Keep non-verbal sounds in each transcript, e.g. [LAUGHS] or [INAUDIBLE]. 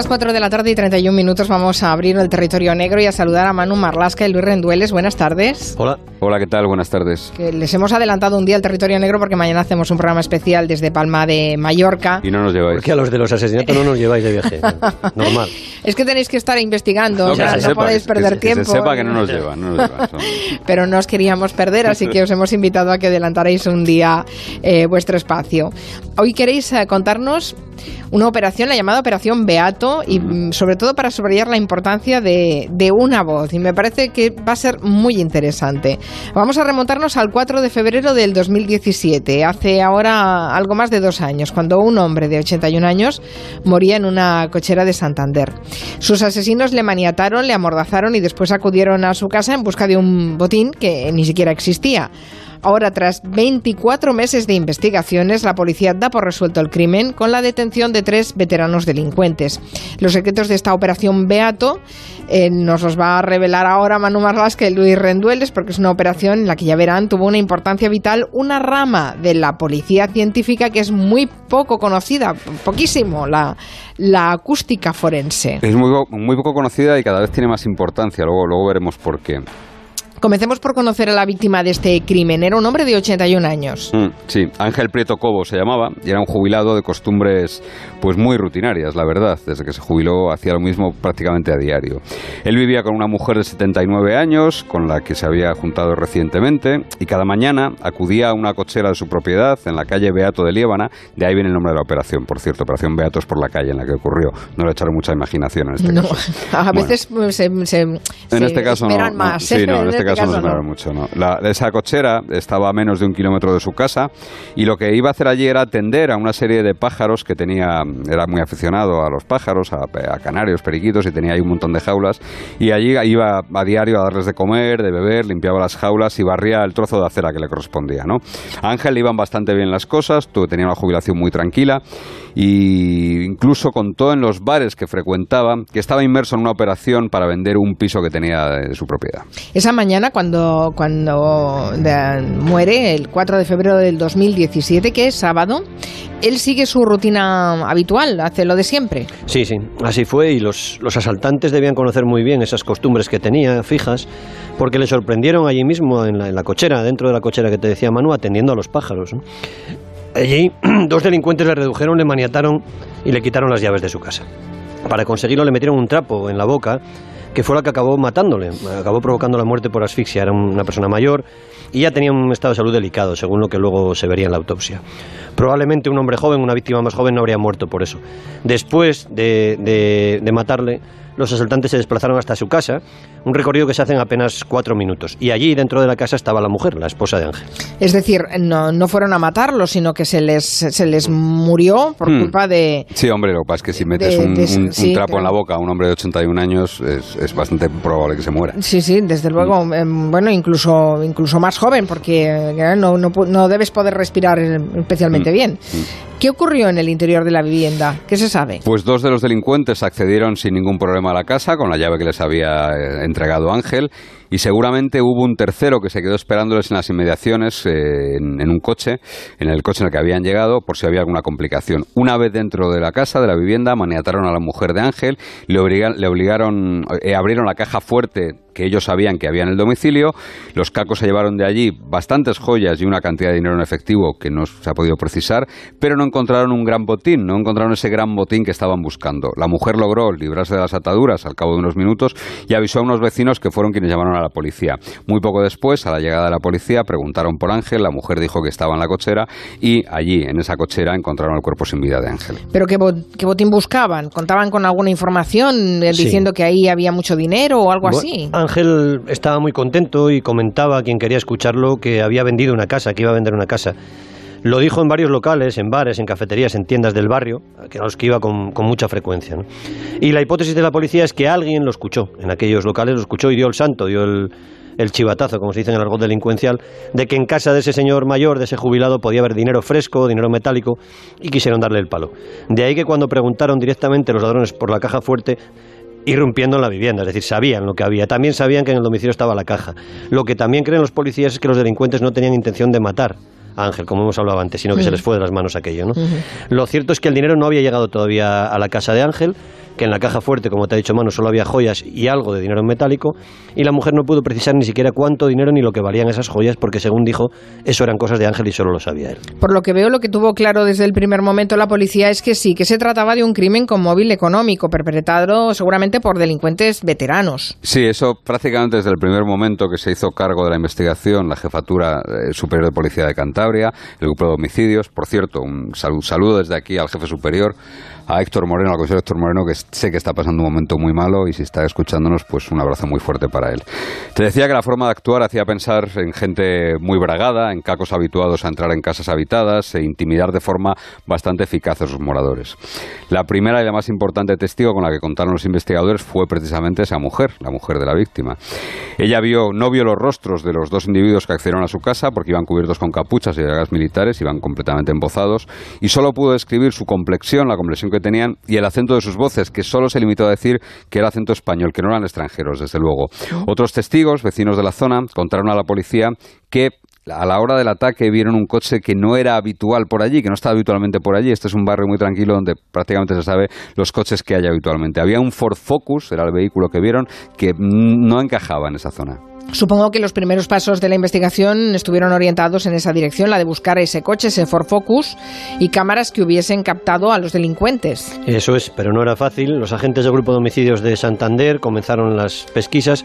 las 4 de la tarde y 31 minutos vamos a abrir el territorio negro y a saludar a Manu Marlasca y Luis Rendueles. Buenas tardes. Hola. Hola, ¿qué tal? Buenas tardes. Que les hemos adelantado un día el territorio negro porque mañana hacemos un programa especial desde Palma de Mallorca. Y no nos lleváis. Porque a los de los asesinatos no nos lleváis de viaje. [LAUGHS] Normal. Es que tenéis que estar investigando, No, o sea, que se no sepa, podéis perder que, tiempo. Que se sepa que no nos llevan. No nos llevan, son- [LAUGHS] pero no os queríamos perder, así que os hemos invitado a que adelantarais un día eh, vuestro espacio. Hoy queréis eh, contarnos una operación, la llamada Operación Beato, y mm, sobre todo para subrayar la importancia de, de una voz. Y me parece que va a ser muy interesante. Vamos a remontarnos al 4 de febrero del 2017, hace ahora algo más de dos años, cuando un hombre de 81 años moría en una cochera de Santander. Sus asesinos le maniataron, le amordazaron y después acudieron a su casa en busca de un botín que ni siquiera existía. Ahora, tras 24 meses de investigaciones, la policía da por resuelto el crimen con la detención de tres veteranos delincuentes. Los secretos de esta operación Beato eh, nos los va a revelar ahora Manu Marlasca y Luis Rendueles, porque es una operación en la que ya verán tuvo una importancia vital una rama de la policía científica que es muy poco conocida, poquísimo, la, la acústica forense. Es muy, muy poco conocida y cada vez tiene más importancia. Luego, luego veremos por qué. Comencemos por conocer a la víctima de este crimen. Era un hombre de 81 años. Mm, sí, Ángel Prieto Cobo se llamaba y era un jubilado de costumbres pues muy rutinarias, la verdad. Desde que se jubiló hacía lo mismo prácticamente a diario. Él vivía con una mujer de 79 años con la que se había juntado recientemente y cada mañana acudía a una cochera de su propiedad en la calle Beato de Liébana. De ahí viene el nombre de la operación, por cierto. Operación Beato es por la calle en la que ocurrió. No le echaron mucha imaginación en este No, caso. [LAUGHS] a Bueno. veces pues, se, se, En se este caso no, esmeran no. más. Sí, no, en este caso no se no. miraron mucho. No. La- esa cochera estaba a menos de un kilómetro de su casa y lo que iba a hacer allí era atender a una serie de pájaros que tenía, era muy aficionado a los pájaros, a, a canarios, periquitos y tenía ahí un montón de jaulas y allí iba a diario a darles de comer, de beber, limpiaba las jaulas y barría el trozo de acera que le correspondía. ¿no? A Ángel le iban bastante bien las cosas, tenía una jubilación muy tranquila y incluso contó en los bares que frecuentaba que estaba inmerso en una operación para vender un piso que tenía de su propiedad. Esa mañana, cuando, cuando muere, el 4 de febrero del 2017, que es sábado, él sigue su rutina habitual, hace lo de siempre. Sí, sí, así fue y los, los asaltantes debían conocer muy bien esas costumbres que tenía fijas porque le sorprendieron allí mismo en la, cochera, dentro de la cochera que te decía Manu, atendiendo a los pájaros. Allí [CLEARS THROAT] dos delincuentes le redujeron, le maniataron y le quitaron las llaves de su casa. Para conseguirlo le metieron un trapo en la boca que fue la que acabó matándole, acabó provocando la muerte por asfixia. Era una persona mayor y ya tenía un estado de salud delicado, según lo que luego se vería en la autopsia. Probablemente un hombre joven, una víctima más joven, no habría muerto por eso. Después de, de- de matarle, los asaltantes se desplazaron hasta su casa, un recorrido que se hace en apenas cuatro minutos. Y allí, dentro de la casa, estaba la mujer, la esposa de Ángel. Es decir, no, no fueron a matarlo, sino que se les, se les murió por Hmm. culpa de... Sí, hombre, lo que pasa es que si metes De- un, de- un- un sí, trapo en la claro. boca a un hombre de 81 años, es, es bastante probable que se muera. Sí, sí, desde luego. Mm. em, bueno, incluso, incluso más joven, porque eh, no, no, no debes poder respirar eh, especialmente Mm. bien. ¿Qué ocurrió en el interior de la vivienda? ¿Qué se sabe? Pues dos de los delincuentes accedieron sin ningún problema a la casa con la llave que les había eh, entregado Ángel y seguramente hubo un tercero que se quedó esperándoles en las inmediaciones eh, en, un coche, en el coche en el que habían llegado por si había alguna complicación. Una vez dentro de la casa, de la vivienda, maniataron a la mujer de Ángel, le, obligan- le obligaron, eh, abrieron la caja fuerte que ellos sabían que había en el domicilio. Los cacos se llevaron de allí bastantes joyas y una cantidad de dinero en efectivo que no se ha podido precisar, pero no encontraron un gran botín, no encontraron ese gran botín que estaban buscando. La mujer logró librarse de las ataduras al cabo de unos minutos y avisó a unos vecinos que fueron quienes llamaron a la policía. Muy poco después, a la llegada de la policía, preguntaron por Ángel, la mujer dijo que estaba en la cochera y allí, en esa cochera, encontraron el cuerpo sin vida de Ángel. ¿Pero qué, bo- qué botín buscaban? ¿Contaban con alguna información eh, Sí. diciendo que ahí había mucho dinero o algo así? Ángel estaba muy contento y comentaba a quien quería escucharlo que había vendido una casa, que iba a vender una casa. Lo dijo en varios locales, en bares, en cafeterías, en tiendas del barrio, que a los que iba con, mucha frecuencia. ¿no? Y la hipótesis de la policía es que alguien lo escuchó, en aquellos locales lo escuchó y dio el santo, dio el, el chivatazo, como se dice en el argot delincuencial, de que en casa de ese señor mayor, de ese jubilado, podía haber dinero fresco, dinero metálico, y quisieron darle el palo. De ahí que cuando preguntaron directamente los ladrones por la caja fuerte, irrumpiendo en la vivienda, es decir, sabían lo que había. También sabían que en el domicilio estaba la caja. Lo que también creen los policías es que los delincuentes no tenían intención de matar a Ángel, como hemos hablado antes, sino que se les fue de las manos aquello. ¿no? Lo cierto es que el dinero no había llegado todavía a la casa de Ángel, que en la caja fuerte, como te ha dicho Manu, solo había joyas y algo de dinero en metálico, y la mujer no pudo precisar ni siquiera cuánto dinero ni lo que valían esas joyas, porque según dijo, eso eran cosas de Ángel y solo lo sabía él. Por lo que veo, lo que tuvo claro desde el primer momento la policía es que sí, que se trataba de un crimen con móvil económico, perpetrado seguramente por delincuentes veteranos. Sí, eso prácticamente desde el primer momento que se hizo cargo de la investigación, la Jefatura eh, Superior de Policía de Cantabria, el Grupo de Homicidios. Por cierto, un saludo desde aquí al jefe superior a Héctor Moreno, al consejero Héctor Moreno, que sé que está pasando un momento muy malo y si está escuchándonos, pues un abrazo muy fuerte para él. Te decía que la forma de actuar hacía pensar en gente muy bragada, en cacos habituados a entrar en casas habitadas e intimidar de forma bastante eficaz a sus moradores. La primera y la más importante testigo con la que contaron los investigadores fue precisamente esa mujer, la mujer de la víctima. Ella vio, no vio los rostros de los dos individuos que accedieron a su casa porque iban cubiertos con capuchas y llagas militares, iban completamente embozados, y solo pudo describir su complexión, la complexión tenían y el acento de sus voces, que solo se limitó a decir que era acento español, que no eran extranjeros, desde luego. Otros testigos, vecinos de la zona, contaron a la policía que a la hora del ataque vieron un coche que no era habitual por allí, que no estaba habitualmente por allí. Este es un barrio muy tranquilo donde prácticamente se sabe los coches que hay habitualmente. Había un Ford Focus, era el vehículo que vieron, que no encajaba en esa zona. Supongo que los primeros pasos de la investigación estuvieron orientados en esa dirección, la de buscar ese coche, ese Ford Focus y cámaras que hubiesen captado a los delincuentes. Eso es, pero no era fácil. Los agentes del Grupo de Homicidios de Santander comenzaron las pesquisas,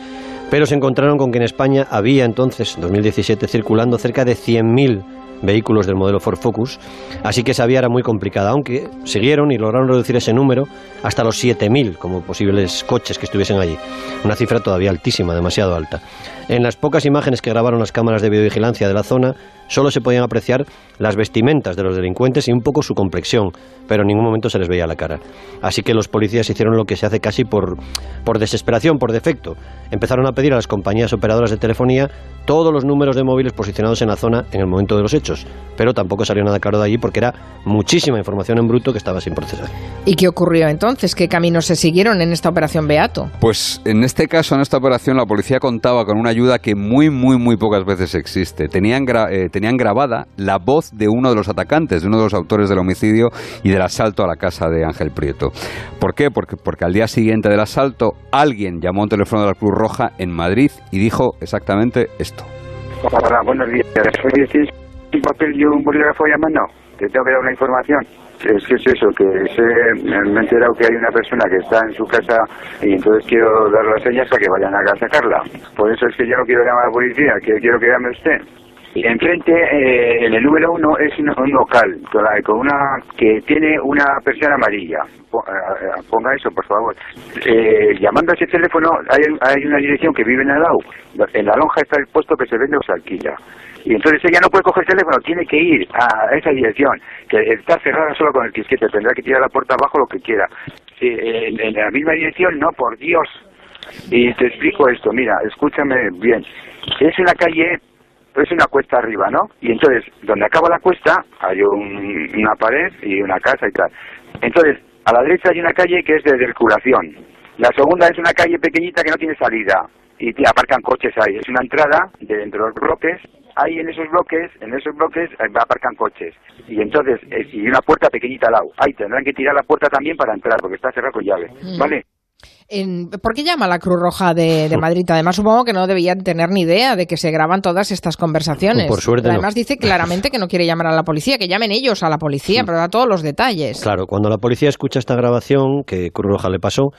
pero se encontraron con que en España había entonces, en 2017, circulando cerca de 100.000 vehículos del modelo Ford Focus, así que esa vía era muy complicada, aunque siguieron y lograron reducir ese número hasta los 7.000 como posibles coches que estuviesen allí. Una cifra todavía altísima, demasiado alta. En las pocas imágenes que grabaron las cámaras de videovigilancia de la zona, solo se podían apreciar las vestimentas de los delincuentes y un poco su complexión, pero en ningún momento se les veía la cara. Así que los policías hicieron lo que se hace casi por, por desesperación, por defecto. Empezaron a pedir a las compañías operadoras de telefonía todos los números de móviles posicionados en la zona en el momento de los hechos, pero tampoco salió nada claro de allí porque era muchísima información en bruto que estaba sin procesar. ¿Y qué ocurrió entonces? ¿Qué caminos se siguieron en esta operación Beato? Pues en este caso, en esta operación, la policía contaba con una ayuda que muy, muy, muy pocas veces existe. Tenían, eh, tenían grabada la voz de uno de los atacantes, de uno de los autores del homicidio y del asalto a la casa de Ángel Prieto. ¿Por qué? Porque, porque al día siguiente del asalto alguien llamó un teléfono de la Cruz Roja en Madrid y dijo exactamente esto. Hola, buenos días. Soy un papel y un bolígrafo llamando. Te tengo que dar una información. Es que es eso, que me he enterado que hay una persona que está en su casa y entonces quiero dar las señas para que vayan a sacarla. Por eso es que yo no quiero llamar a la policía, que quiero que llame usted. Y enfrente, eh, en el número uno, es un, local con una que tiene una persiana amarilla. Eh, ponga eso, por favor. Eh, llamando a ese teléfono, hay, hay una dirección que vive en el lado. En la lonja está el puesto que se vende o se alquila. Y entonces ella no puede coger el teléfono, tiene que ir a esa dirección, que está cerrada solo con el quisquete, tendrá que tirar la puerta abajo lo que quiera. en, en la misma dirección, no, por Dios. Y te explico esto, mira, escúchame bien. Es una calle es una cuesta arriba, ¿no? Y entonces, donde acaba la cuesta, hay una pared y una casa y tal. Entonces, a la derecha hay una calle que es de circulación. La segunda es una calle pequeñita que no tiene salida y te aparcan coches ahí. Es una entrada de dentro de los bloques. Ahí en esos bloques, en esos bloques eh, aparcan coches. Y entonces, y una puerta pequeñita al lado. Ahí tendrán que tirar la puerta también para entrar porque está cerrada con llave. Mm. ¿Vale? ¿Por qué llama la Cruz Roja de, Madrid? Además, supongo que no debían tener ni idea de que se graban todas estas conversaciones. Por suerte. Además, dice claramente que no quiere llamar a la policía, que llamen ellos a la policía, pero da todos los detalles. Claro, cuando la policía escucha esta grabación que Cruz Roja le pasó,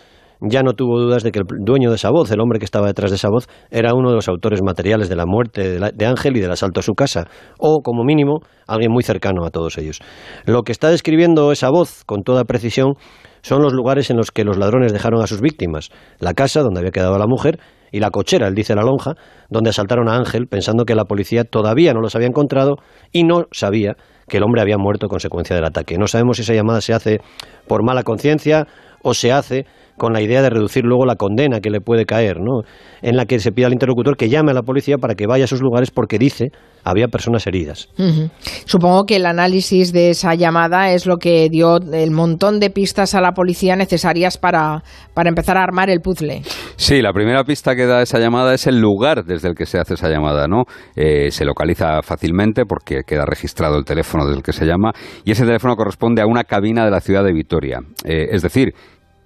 ya no tuvo dudas de que el dueño de esa voz, el hombre que estaba detrás de esa voz, era uno de los autores materiales de la muerte de, Ángel y del asalto a su casa, o como mínimo, alguien muy cercano a todos ellos. Lo que está describiendo esa voz con toda precisión son los lugares en los que los ladrones dejaron a sus víctimas, la casa donde había quedado la mujer y la cochera, él dice la lonja, donde asaltaron a Ángel pensando que la policía todavía no los había encontrado y no sabía que el hombre había muerto a consecuencia del ataque. No sabemos si esa llamada se hace por mala conciencia o se hace con la idea de reducir luego la condena que le puede caer, ¿no? En la que se pide al interlocutor que llame a la policía para que vaya a esos lugares porque dice había personas heridas. Supongo que el análisis de esa llamada es lo que dio el montón de pistas a la policía necesarias para, para empezar a armar el puzzle. Sí, la primera pista que da esa llamada es el lugar desde el que se hace esa llamada, ¿no? Eh, se localiza fácilmente porque queda registrado el teléfono desde el que se llama y ese teléfono corresponde a una cabina de la ciudad de Vitoria. Eh, es decir,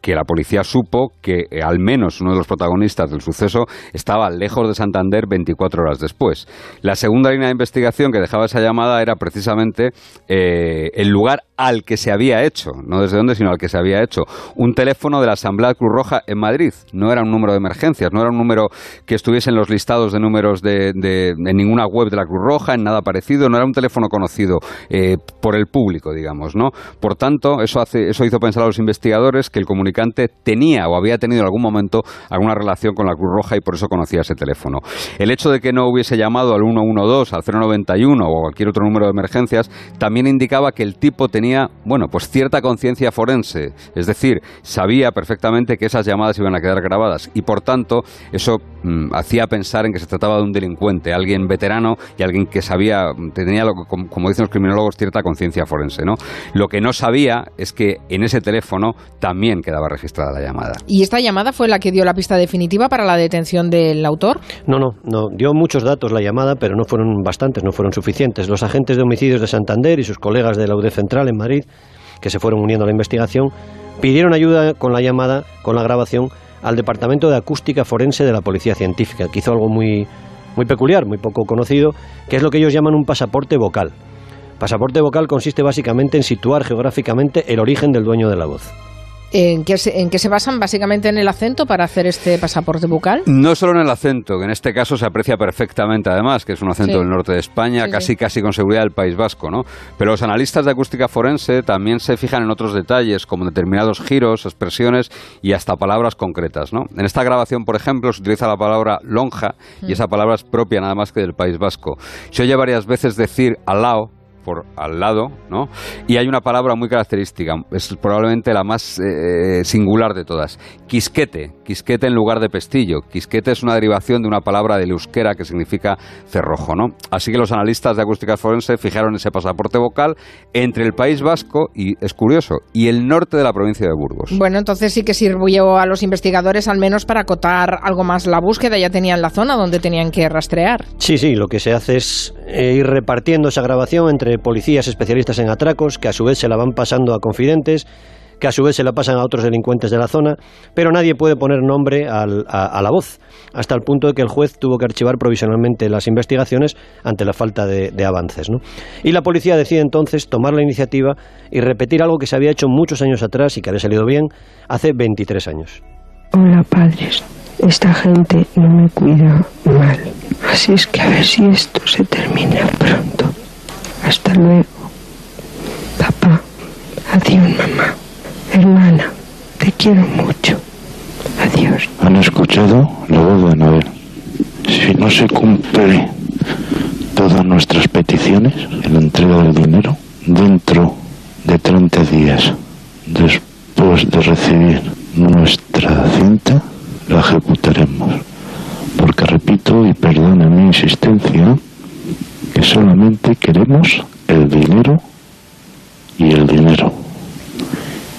que la policía supo que eh, al menos uno de los protagonistas del suceso estaba lejos de Santander 24 horas después. La segunda línea de investigación que dejaba esa llamada era precisamente eh, el lugar al que se había hecho, no desde dónde, sino al que se había hecho, un teléfono de la Asamblea Cruz Roja en Madrid. No era un número de emergencias, no era un número que estuviese en los listados de números de, en ninguna web de la Cruz Roja, en nada parecido, no era un teléfono conocido eh, por el público, digamos, ¿no? Por tanto, eso, hace, eso hizo pensar a los investigadores que el comunicante tenía o había tenido en algún momento alguna relación con la Cruz Roja y por eso conocía ese teléfono. El hecho de que no hubiese llamado al 112, al 091 o cualquier otro número de emergencias también indicaba que el tipo tenía bueno, pues cierta conciencia forense, es decir, sabía perfectamente que esas llamadas iban a quedar grabadas y por tanto eso mm, hacía pensar en que se trataba de un delincuente, alguien veterano y alguien que sabía, tenía, como, dicen los criminólogos, cierta conciencia forense, ¿no? Lo que no sabía es que en ese teléfono también quedaba registrada la llamada. ¿Y esta llamada fue la que dio la pista definitiva para la detención del autor? No, no, no, dio muchos datos la llamada, pero no fueron bastantes, no fueron suficientes. Los agentes de homicidios de Santander y sus colegas de la UD Central en Madrid, que se fueron uniendo a la investigación, pidieron ayuda con la llamada, con la grabación, al Departamento de Acústica Forense de la Policía Científica, que hizo algo muy, muy peculiar, muy poco conocido, que es lo que ellos llaman un pasaporte vocal. Pasaporte vocal consiste básicamente en situar geográficamente el origen del dueño de la voz. ¿En qué, se, ¿En qué se basan? Básicamente en el acento para hacer este pasaporte bucal. No solo en el acento, que en este caso se aprecia perfectamente además, que es un acento del norte de España, casi casi con seguridad del País Vasco, ¿no? Pero los analistas de acústica forense también se fijan en otros detalles, como determinados giros, expresiones y hasta palabras concretas, ¿no? En esta grabación, por ejemplo, se utiliza la palabra lonja y mm. esa palabra es propia nada más que del País Vasco. Se oye varias veces decir alao por al lado, ¿no? Y hay una palabra muy característica, es probablemente la más eh, singular de todas, quisquete, quisquete en lugar de pestillo. Quisquete es una derivación de una palabra del euskera que significa cerrojo, ¿no? Así que los analistas de acústica forense fijaron ese pasaporte vocal entre el País Vasco y es curioso, y el norte de la provincia de Burgos. Bueno, entonces sí que sirvió a los investigadores al menos para acotar algo más la búsqueda, ya tenían la zona donde tenían que rastrear. Sí, sí, lo que se hace es eh, ir repartiendo esa grabación entre policías especialistas en atracos, que a su vez se la van pasando a confidentes, que a su vez se la pasan a otros delincuentes de la zona, pero nadie puede poner nombre a, la voz, hasta el punto de que el juez tuvo que archivar provisionalmente las investigaciones ante la falta de, avances. Y la policía decide entonces tomar la iniciativa y repetir algo que se había hecho muchos años atrás y que había salido bien hace 23 años. Hola padres, esta gente no me cuida mal, así es que a ver si esto se termina. Hasta luego. Papá. Adiós, mamá. Hermana, te quiero mucho. Adiós. ¿Han escuchado la voz de Anabel? Si no se cumple todas nuestras peticiones la entrega del dinero, dentro de 30 días, después de recibir nuestra cinta, la ejecutaremos. Porque repito, y perdone mi insistencia, que solamente queremos el dinero y el dinero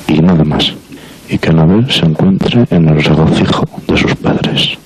y nada más y que Anabel se encuentre en el regocijo de sus padres.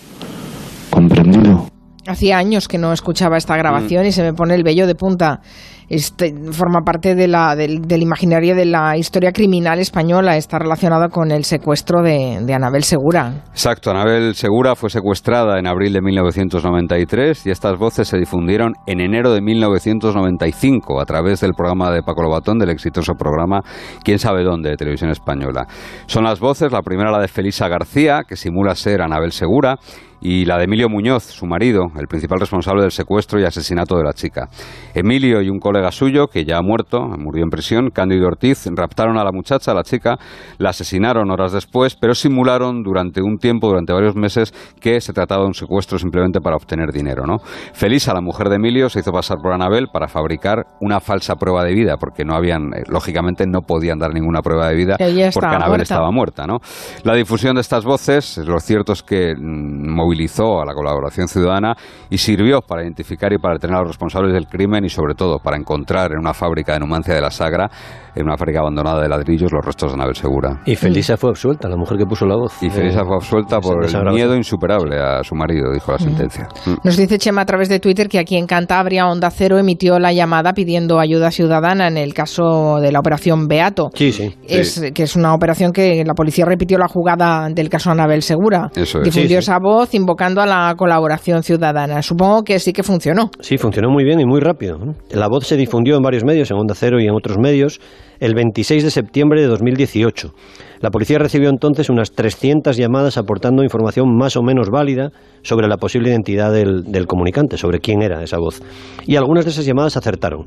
¿Comprendido? Hacía años que no escuchaba esta grabación mm. y se me pone el vello de punta este, forma parte de la, del, imaginario de la historia criminal española, está relacionado con el secuestro de, de, Anabel Segura. Exacto, Anabel Segura fue secuestrada en abril de 1993 y estas voces se difundieron en enero de 1995 a través del programa de Paco Lobatón, del exitoso programa Quién sabe dónde de televisión española. Son las voces, la primera la de Felisa García, que simula ser Anabel Segura, y la de Emilio Muñoz, su marido, el principal responsable del secuestro y asesinato de la chica. Emilio y un colega suyo, que ya ha muerto, murió en prisión, Cándido Ortiz, raptaron a la muchacha, a la chica, la asesinaron horas después, pero simularon durante un tiempo, durante varios meses, que se trataba de un secuestro simplemente para obtener dinero. ¿no? Felisa, la mujer de Emilio, se hizo pasar por Anabel para fabricar una falsa prueba de vida, porque no habían, eh, lógicamente no podían dar ninguna prueba de vida porque Anabel estaba muerta. ¿no? La difusión de estas voces, lo cierto es que mm, movilizó a la colaboración ciudadana y sirvió para identificar y para detener a los responsables del crimen y sobre todo para encontrar en una fábrica de Numancia de la Sagra, en una fábrica abandonada de ladrillos, los restos de Anabel Segura. Y Felisa fue absuelta, la mujer que puso la voz. Y Felisa Eh, fue absuelta por el miedo insuperable a su marido, dijo la sentencia. Mm. Nos dice Chema a través de Twitter que aquí en Cantabria Onda Cero emitió la llamada pidiendo ayuda ciudadana en el caso de la operación Beato. Sí, sí. Es, que es una operación que la policía repitió la jugada del caso Anabel Segura. Eso es. Difundió Sí, sí. esa voz invocando a la colaboración ciudadana. Supongo que sí que funcionó. Sí, funcionó muy bien y muy rápido. La voz se difundió en varios medios, en Onda Cero y en otros medios, el 26 de septiembre de 2018. La policía recibió entonces unas 300 llamadas aportando información más o menos válida sobre la posible identidad del, del comunicante, sobre quién era esa voz. Y algunas de esas llamadas acertaron.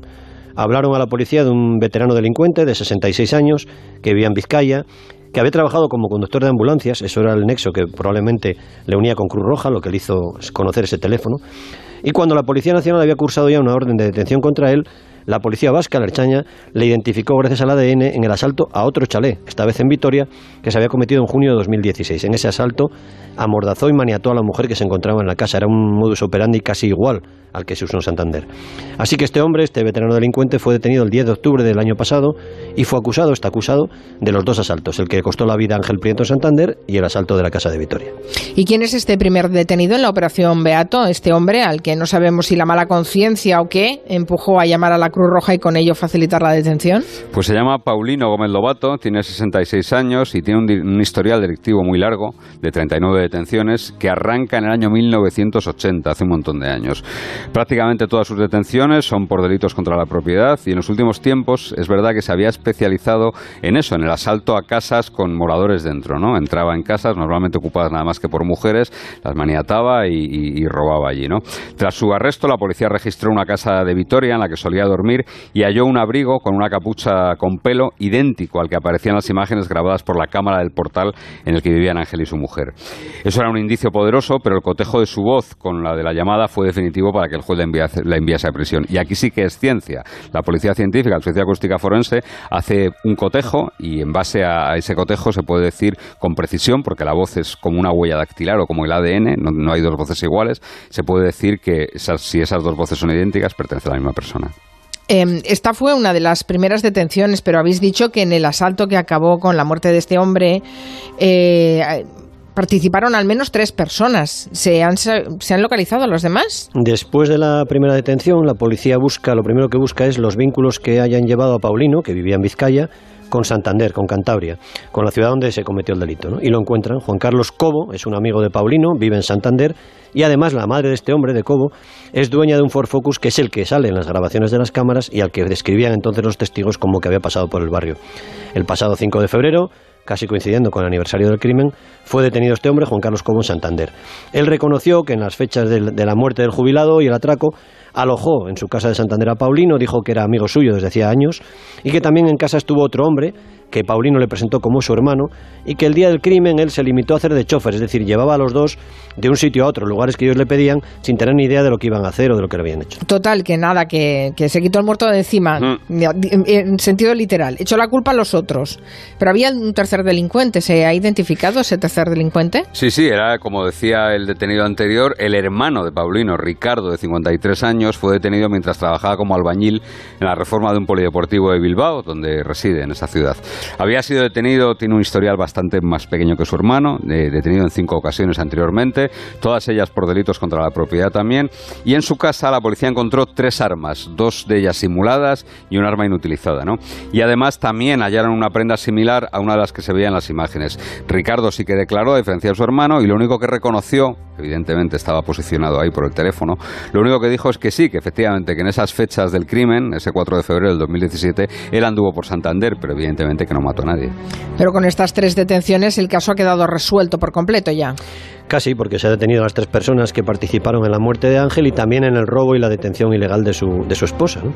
Hablaron a la policía de un veterano delincuente de 66 años que vivía en Vizcaya, que había trabajado como conductor de ambulancias, eso era el nexo que probablemente le unía con Cruz Roja, lo que le hizo conocer ese teléfono. Y cuando la Policía Nacional había cursado ya una orden de detención contra él, la policía vasca, la Erchaña, le identificó gracias al ADN en el asalto a otro chalet, esta vez en Vitoria, que se había cometido en junio de 2016. En ese asalto amordazó y maniató a la mujer que se encontraba en la casa. Era un modus operandi casi igual al que se usó en Santander. Así que este hombre, este veterano delincuente, fue detenido el 10 de octubre del año pasado y fue acusado, está acusado, de los dos asaltos, el que costó la vida a Ángel Prieto en Santander y el asalto de la casa de Vitoria. ¿Y quién es este primer detenido en la operación Beato? Este hombre al que no sabemos si la mala conciencia o qué empujó a llamar a la Roja y con ello facilitar la detención. Pues se llama Paulino Gómez Lobato, tiene 66 años y tiene un, historial delictivo muy largo, de 39 detenciones, que arranca en el año 1980, hace un montón de años. Prácticamente todas sus detenciones son por delitos contra la propiedad y en los últimos tiempos es verdad que se había especializado en eso, en el asalto a casas con moradores dentro, ¿no? Entraba en casas normalmente ocupadas nada más que por mujeres, las maniataba y robaba allí, ¿no? Tras su arresto, la policía registró una casa de Vitoria en la que solía dormir y halló un abrigo con una capucha con pelo idéntico al que aparecía en las imágenes grabadas por la cámara del portal en el que vivían Ángel y su mujer. Eso era un indicio poderoso, pero el cotejo de su voz con la de la llamada fue definitivo para que el juez la enviase, a prisión. Y aquí sí que es ciencia. La policía científica, la policía acústica forense, hace un cotejo y en base a ese cotejo se puede decir con precisión, porque la voz es como una huella dactilar o como el ADN, no, no hay dos voces iguales, se puede decir que esas- si esas dos voces son idénticas, pertenece a la misma persona. Eh, esta fue una de las primeras detenciones, pero habéis dicho que en el asalto que acabó con la muerte de este hombre eh, participaron al menos tres personas. ¿Se han, ¿Se han localizado los demás? Después de la primera detención, la policía busca, lo primero que busca es los vínculos que hayan llevado a Paulino, que vivía en Vizcaya, con Santander, con Cantabria, con la ciudad donde se cometió el delito. ¿no? Y lo encuentran. Juan Carlos Cobo es un amigo de Paulino, vive en Santander, y además la madre de este hombre, de Cobo, es dueña de un Ford Focus que es el que sale en las grabaciones de las cámaras y al que describían entonces los testigos como que había pasado por el barrio. El pasado 5 de febrero, casi coincidiendo con el aniversario del crimen, fue detenido este hombre, Juan Carlos Cobo, en Santander. Él reconoció que en las fechas de la muerte del jubilado y el atraco, alojó en su casa de Santander a Paulino, dijo que era amigo suyo desde hacía años, y que también en casa estuvo otro hombre, que Paulino le presentó como su hermano, y que el día del crimen él se limitó a hacer de chofer, es decir, llevaba a los dos de un sitio a otro, lugares que ellos le pedían, sin tener ni idea de lo que iban a hacer o de lo que le habían hecho. Total, que nada, que, que se quitó el muerto de encima, Mm. en, en sentido literal. Echó la culpa a los otros. Pero había un tercer delincuente. ¿Se ha identificado ese tercer delincuente? Sí, sí, era, como decía el detenido anterior, el hermano de Paulino, Ricardo, de 53 años, fue detenido mientras trabajaba como albañil en la reforma de un polideportivo de Bilbao, donde reside en esa ciudad. Había sido detenido, tiene un historial bastante más pequeño que su hermano, eh, detenido en cinco ocasiones anteriormente, todas ellas por delitos contra la propiedad también, y en su casa la policía encontró tres armas, dos de ellas simuladas y un arma inutilizada, ¿no? Y además también hallaron una prenda similar a una de las que se veía en las imágenes. Ricardo sí que declaró, a diferencia de su hermano, y lo único que reconoció, evidentemente estaba posicionado ahí por el teléfono, lo único que dijo es que sí, que efectivamente, que en esas fechas del crimen, ese 4 de febrero del 2017, él anduvo por Santander, pero evidentemente que no mató a nadie. Pero con estas tres detenciones el caso ha quedado resuelto por completo ya. Casi, porque se ha detenido a las tres personas que participaron en la muerte de Ángel y también en el robo y la detención ilegal de su, de su esposa. ¿no?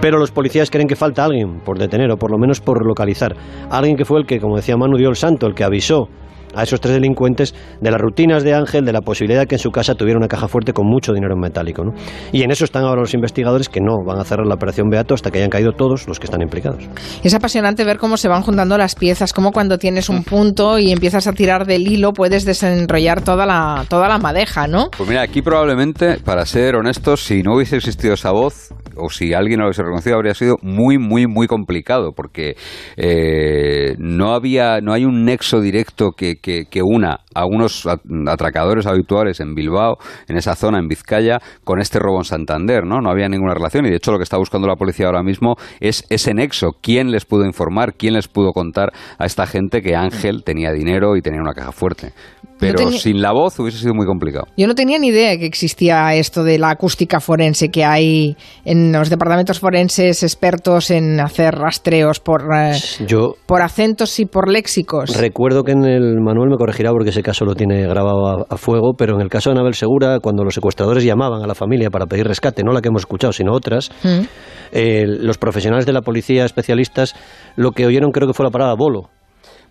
Pero los policías creen que falta alguien por detener, o por lo menos por localizar. Alguien que fue el que, como decía Manu, dio el santo, el que avisó a esos tres delincuentes de las rutinas de Ángel, de la posibilidad de que en su casa tuviera una caja fuerte con mucho dinero en metálico. ¿no? Y en eso están ahora los investigadores que no van a cerrar la operación Beato hasta que hayan caído todos los que están implicados. Es apasionante ver cómo se van juntando las piezas, cómo cuando tienes un punto y empiezas a tirar del hilo puedes desenrollar toda la, toda la madeja, ¿no? Pues mira, aquí probablemente, para ser honestos, si no hubiese existido esa voz, o si alguien lo hubiese reconocido, habría sido muy, muy, muy complicado, porque eh, no había, no hay un nexo directo que, que, que una a unos atracadores habituales en Bilbao, en esa zona, en Vizcaya, con este robo en Santander, ¿no? No había ninguna relación y de hecho lo que está buscando la policía ahora mismo es ese nexo. ¿Quién les pudo informar? ¿Quién les pudo contar a esta gente que Ángel tenía dinero y tenía una caja fuerte? Pero sin la voz hubiese sido muy complicado. Yo no tenía ni idea de que existía esto de la acústica forense que hay en los departamentos forenses expertos en hacer rastreos por, eh, por acentos y por léxicos. Recuerdo que en el manual me corregirá porque ese caso lo tiene grabado a, fuego, pero en el caso de Anabel Segura, cuando los secuestradores llamaban a la familia para pedir rescate, no la que hemos escuchado, sino otras, mm. eh, los profesionales de la policía especialistas lo que oyeron creo que fue la palabra bolo.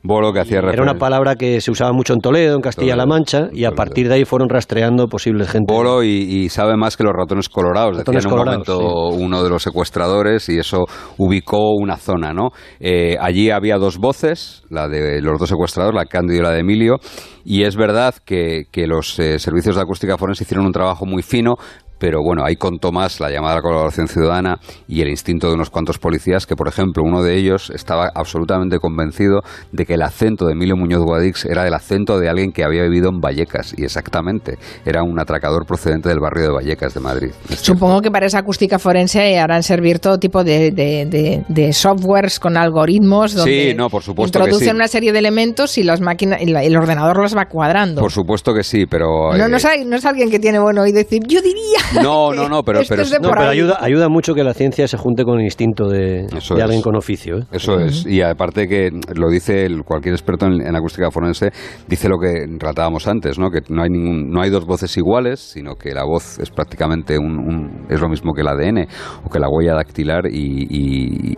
Bolo que hacía Era una palabra que se usaba mucho en Toledo, en Castilla-La Mancha, y a partir de ahí fueron rastreando posibles gente. Bolo y, sabe más que los ratones colorados. Ratones en un momento uno de los secuestradores y eso ubicó una zona, ¿no? Eh, allí había dos voces, la de los dos secuestradores, la de Cándido y la de Emilio, y es verdad que, los eh, servicios de acústica forense hicieron un trabajo muy fino, pero bueno, ahí contó más la llamada a la colaboración ciudadana y el instinto de unos cuantos policías que, por ejemplo, uno de ellos estaba absolutamente convencido de que el acento de Emilio Muñoz Guadix era el acento de alguien que había vivido en Vallecas, y exactamente, era un atracador procedente del barrio de Vallecas de Madrid. Supongo que para esa acústica forense harán servir todo tipo de, de, softwares con algoritmos donde sí, no, por supuesto introducen una serie de elementos y las máquinas, el ordenador los va cuadrando. Por supuesto que sí, pero... No, no, eh, no es alguien que tiene bueno y decir, yo diría [LAUGHS] no, no, no, pero, pero, ayuda, ayuda mucho que la ciencia se junte con el instinto de, alguien con oficio. ¿eh? Eso es. Y aparte que lo dice cualquier experto en, acústica forense, dice lo que tratábamos antes, ¿no? que no hay, ningún, no hay dos voces iguales, sino que la voz es prácticamente un, es lo mismo que el ADN o que la huella dactilar y,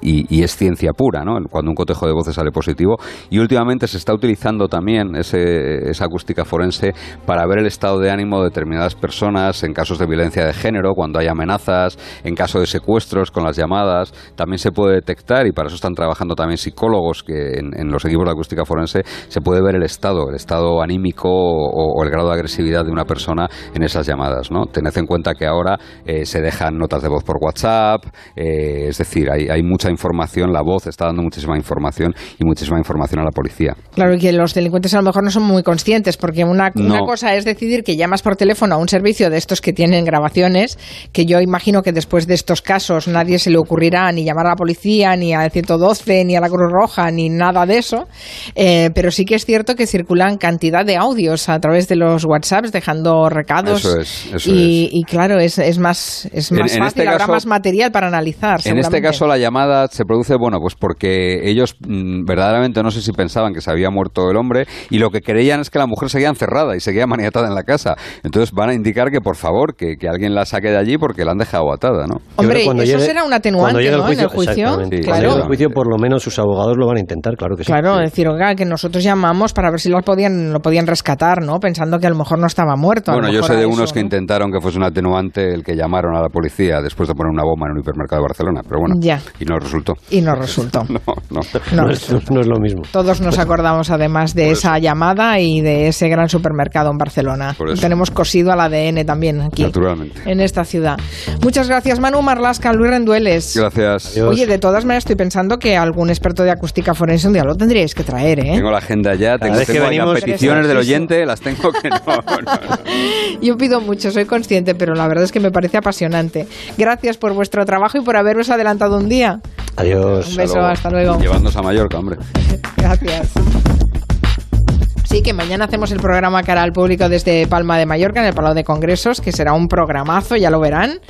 y, es ciencia pura, ¿no? cuando un cotejo de voces sale positivo. Y últimamente se está utilizando también ese, esa acústica forense para ver el estado de ánimo de determinadas personas en casos de violencia de género, cuando hay amenazas, en caso de secuestros con las llamadas, también se puede detectar, y para eso están trabajando también psicólogos que en, los equipos de acústica forense, se puede ver el estado, el estado anímico o, el grado de agresividad de una persona en esas llamadas. ¿no? Tened en cuenta que ahora eh, se dejan notas de voz por WhatsApp, eh, es decir, hay, hay mucha información, la voz está dando muchísima información y muchísima información a la policía. Claro, y que los delincuentes a lo mejor no son muy conscientes, porque una, una cosa es decidir que llamas por teléfono a un servicio de estos que tienen grabación que yo imagino que después de estos casos nadie se le ocurrirá ni llamar a la policía, ni al 112, ni a la Cruz Roja, ni nada de eso, eh, pero sí que es cierto que circulan cantidad de audios a través de los WhatsApps dejando recados. Eso es, eso y, y, claro, es, es más, es más fácil, este habrá más material para analizar. En este caso la llamada se produce, bueno, pues porque ellos mm, verdaderamente no sé si pensaban que se había muerto el hombre y lo que creían es que la mujer seguía encerrada y seguía maniatada en la casa. Entonces van a indicar que por favor, que, que alguien la saque de allí porque la han dejado atada, ¿no? Hombre, eso será un atenuante, ¿no? en el juicio. Claro. En el juicio, por lo menos, sus abogados lo van a intentar, claro que sí. Claro, decir, oiga, que nosotros llamamos para ver si lo podían, lo podían rescatar, ¿no? Pensando que a lo mejor no estaba muerto. Bueno, yo sé de unos que intentaron que fuese un atenuante el que llamaron a la policía después de poner una bomba en un hipermercado de Barcelona, pero bueno, ya. y no resultó. Y no resultó. [LAUGHS] no, no. No, es, lo mismo. Todos nos acordamos además de esa llamada y de ese gran supermercado en Barcelona. Tenemos cosido al ADN también aquí. Naturalmente. En esta ciudad. Muchas gracias, Manu Marlasca, Luis Rendueles. Gracias. Oye, de todas maneras estoy pensando que algún experto de acústica forense un día lo tendríais que traer, ¿eh? Tengo la agenda ya, tengo, tengo peticiones del oyente, las tengo que no, [LAUGHS] Yo pido mucho, soy consciente, pero la verdad es que me parece apasionante. Gracias por vuestro trabajo y por haberos adelantado un día. Adiós. Un beso, hasta luego. Llevándose a Mallorca, hombre. [LAUGHS] Gracias. Sí, que mañana hacemos el programa cara al público desde Palma de Mallorca, en el Palau de Congresos, que será un programazo, ya lo verán.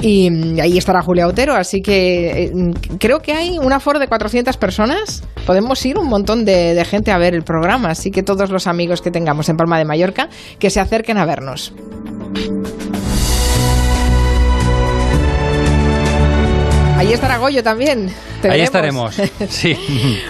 Y ahí estará Julia Otero, así que eh, creo que hay un aforo de 400 personas. Podemos ir un montón de, gente a ver el programa, así que todos los amigos que tengamos en Palma de Mallorca, que se acerquen a vernos. Ahí estará Goyo también. Te Ahí veremos. estaremos. [LAUGHS] Sí.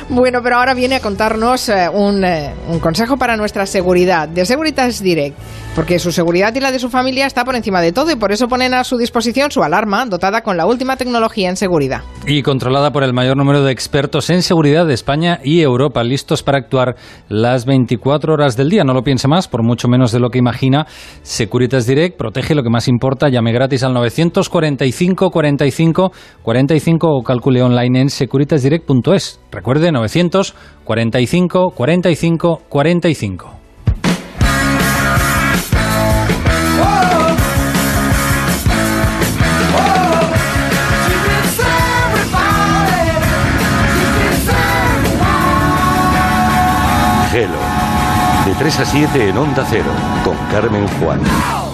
Bueno, pero ahora viene a contarnos eh, un, eh, un consejo para nuestra seguridad de Securitas Direct, porque su seguridad y la de su familia está por encima de todo y por eso ponen a su disposición su alarma dotada con la última tecnología en seguridad. Y controlada por el mayor número de expertos en seguridad de España y Europa, listos para actuar las 24 horas del día. No lo piense más, por mucho menos de lo que imagina. Securitas Direct protege lo que más importa. Llame gratis al 945 45 45 o calcule online en securitasdirect.es. Recuerde 945 45 45. Gelo. De 3 a 7 en Onda Cero, con Carmen Juan.